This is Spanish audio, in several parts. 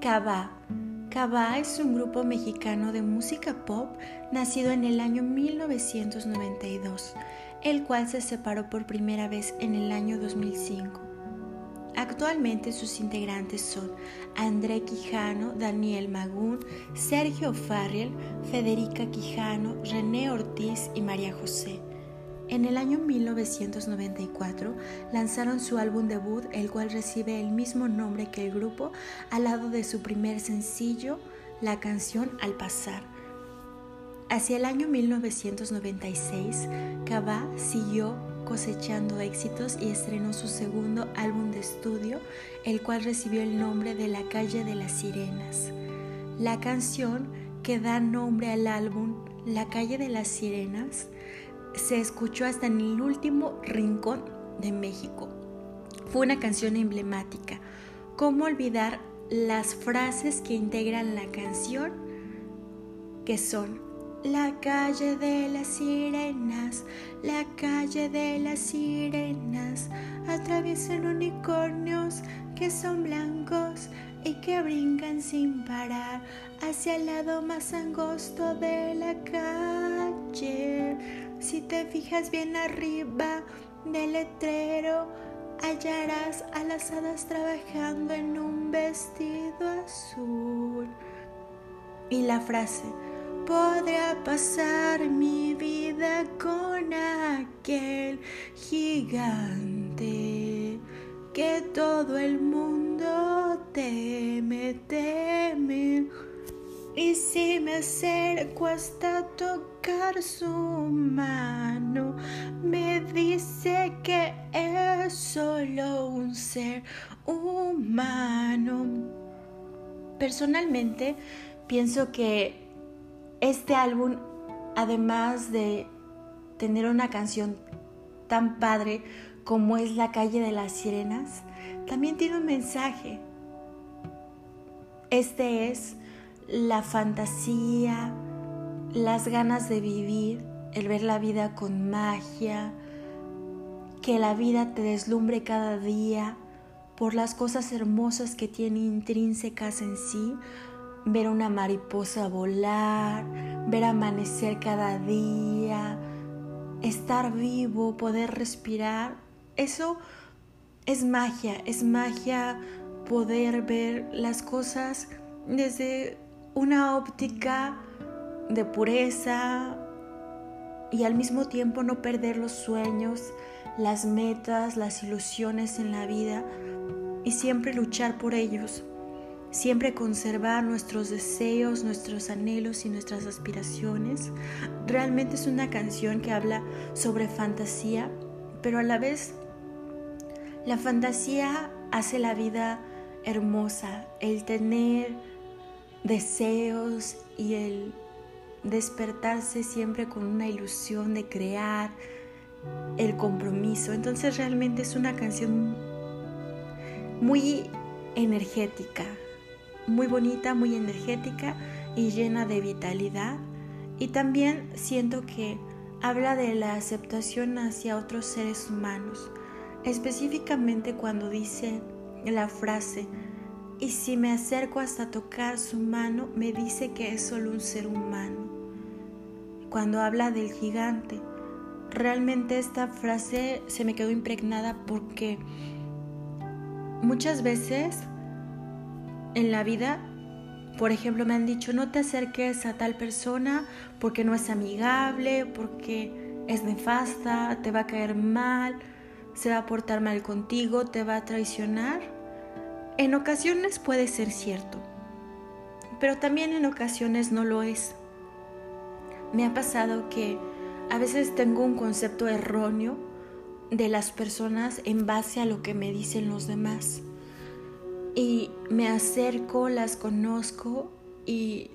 Cabá. Cabá es un grupo mexicano de música pop nacido en el año 1992, el cual se separó por primera vez en el año 2005. Actualmente sus integrantes son André Quijano, Daniel Magún, Sergio Farriel, Federica Quijano, René Ortiz y María José. En el año 1994 lanzaron su álbum debut, el cual recibe el mismo nombre que el grupo, al lado de su primer sencillo, la canción Al pasar. Hacia el año 1996, Kaba siguió cosechando éxitos y estrenó su segundo álbum de estudio, el cual recibió el nombre de La calle de las sirenas. La canción que da nombre al álbum La calle de las sirenas se escuchó hasta en el último rincón de México. Fue una canción emblemática. ¿Cómo olvidar las frases que integran la canción? Que son la calle de las sirenas, la calle de las sirenas, atraviesan unicornios que son blancos y que brincan sin parar hacia el lado más angosto de la calle. Si te fijas bien arriba del letrero, hallarás a las hadas trabajando en un vestido azul. Y la frase, podría pasar mi vida con aquel gigante que todo el mundo teme, teme. Y si me acerco hasta tocar su mano, me dice que es solo un ser humano. Personalmente, pienso que este álbum, además de tener una canción tan padre como es La calle de las sirenas, también tiene un mensaje. Este es la fantasía, las ganas de vivir, el ver la vida con magia, que la vida te deslumbre cada día por las cosas hermosas que tiene intrínsecas en sí, ver una mariposa volar, ver amanecer cada día, estar vivo, poder respirar, eso es magia, es magia poder ver las cosas desde una óptica de pureza y al mismo tiempo no perder los sueños, las metas, las ilusiones en la vida y siempre luchar por ellos, siempre conservar nuestros deseos, nuestros anhelos y nuestras aspiraciones. Realmente es una canción que habla sobre fantasía, pero a la vez la fantasía hace la vida hermosa, el tener deseos y el despertarse siempre con una ilusión de crear, el compromiso. Entonces realmente es una canción muy energética, muy bonita, muy energética y llena de vitalidad. Y también siento que habla de la aceptación hacia otros seres humanos, específicamente cuando dice la frase, y si me acerco hasta tocar su mano, me dice que es solo un ser humano. Cuando habla del gigante, realmente esta frase se me quedó impregnada porque muchas veces en la vida, por ejemplo, me han dicho, no te acerques a tal persona porque no es amigable, porque es nefasta, te va a caer mal, se va a portar mal contigo, te va a traicionar. En ocasiones puede ser cierto, pero también en ocasiones no lo es. Me ha pasado que a veces tengo un concepto erróneo de las personas en base a lo que me dicen los demás. Y me acerco, las conozco y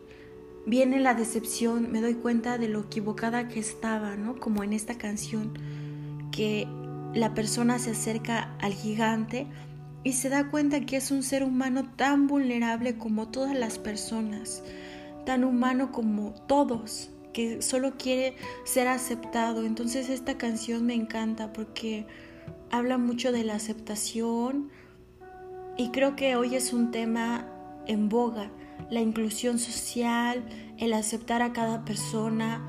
viene la decepción, me doy cuenta de lo equivocada que estaba, ¿no? Como en esta canción, que la persona se acerca al gigante y se da cuenta que es un ser humano tan vulnerable como todas las personas, tan humano como todos, que solo quiere ser aceptado. Entonces esta canción me encanta porque habla mucho de la aceptación y creo que hoy es un tema en boga, la inclusión social, el aceptar a cada persona,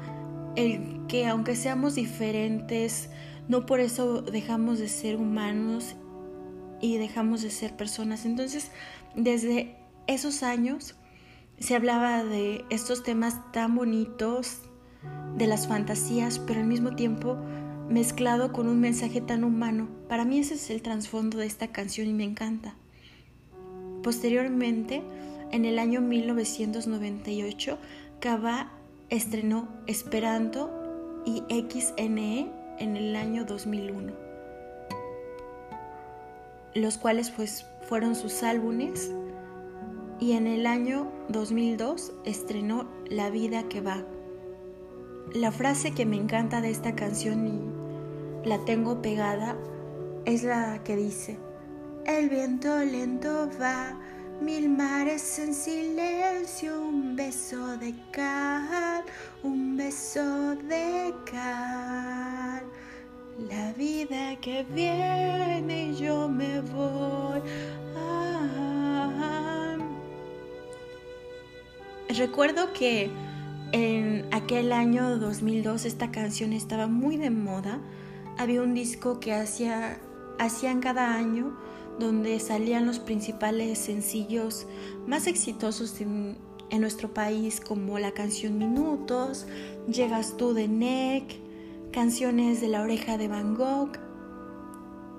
el que aunque seamos diferentes, no por eso dejamos de ser humanos y dejamos de ser personas. Entonces, desde esos años se hablaba de estos temas tan bonitos, de las fantasías, pero al mismo tiempo mezclado con un mensaje tan humano. Para mí ese es el trasfondo de esta canción y me encanta. Posteriormente, en el año 1998, Kaba estrenó Esperanto y XNE en el año 2001, los cuales pues fueron sus álbumes y en el año 2002 estrenó La vida que va. La frase que me encanta de esta canción y la tengo pegada es la que dice, el viento lento va, mil mares en silencio, un beso de cal, un beso de cal. Que viene yo me voy. Recuerdo que en aquel año 2002 esta canción estaba muy de moda. Había un disco que hacía, hacían cada año donde salían los principales sencillos más exitosos en, en nuestro país como la canción Minutos, Llegas tú de Neck, canciones de la oreja de Van Gogh,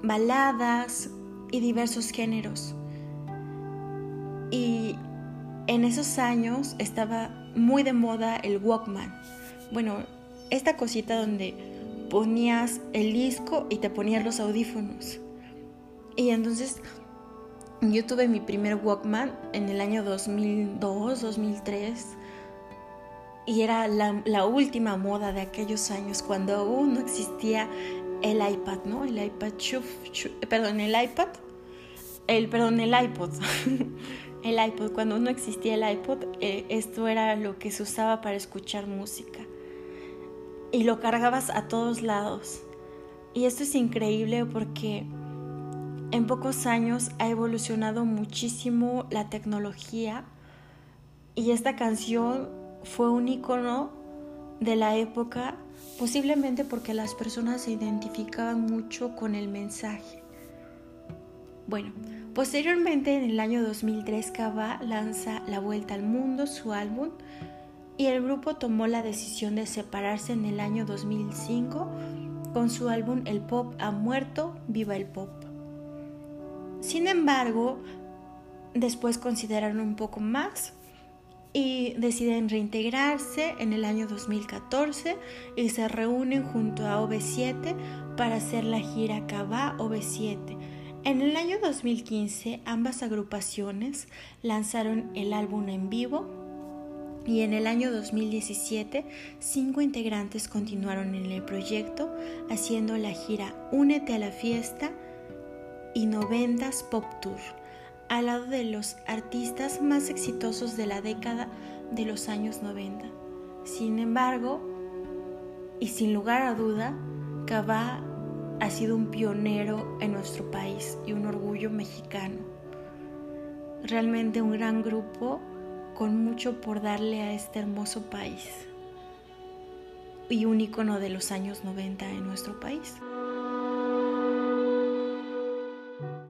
baladas y diversos géneros. Y en esos años estaba muy de moda el Walkman. Bueno, esta cosita donde ponías el disco y te ponías los audífonos. Y entonces yo tuve mi primer Walkman en el año 2002, 2003 y era la, última moda de aquellos años cuando aún no existía el iPad, ¿no? El iPad, perdón, el iPad, el, perdón, el iPod, el iPod, cuando no existía el iPod, eh, esto era lo que se usaba para escuchar música y lo cargabas a todos lados. Y esto es increíble porque en pocos años ha evolucionado muchísimo la tecnología y esta canción fue un icono de la época, posiblemente porque las personas se identificaban mucho con el mensaje. Bueno, posteriormente en el año 2003 Kaba lanza La Vuelta al Mundo, su álbum, y el grupo tomó la decisión de separarse en el año 2005 con su álbum El Pop ha muerto, viva el pop. Sin embargo, después consideraron un poco más y deciden reintegrarse en el año 2014 y se reúnen junto a OV7 para hacer la gira Cava OV7. En el año 2015 ambas agrupaciones lanzaron el álbum en vivo y en el año 2017 cinco integrantes continuaron en el proyecto haciendo la gira Únete a la fiesta y Noventas Pop Tour al lado de los artistas más exitosos de la década de los años 90. Sin embargo, y sin lugar a duda, Cabá ha sido un pionero en nuestro país y un orgullo mexicano. Realmente un gran grupo con mucho por darle a este hermoso país y un icono de los años 90 en nuestro país.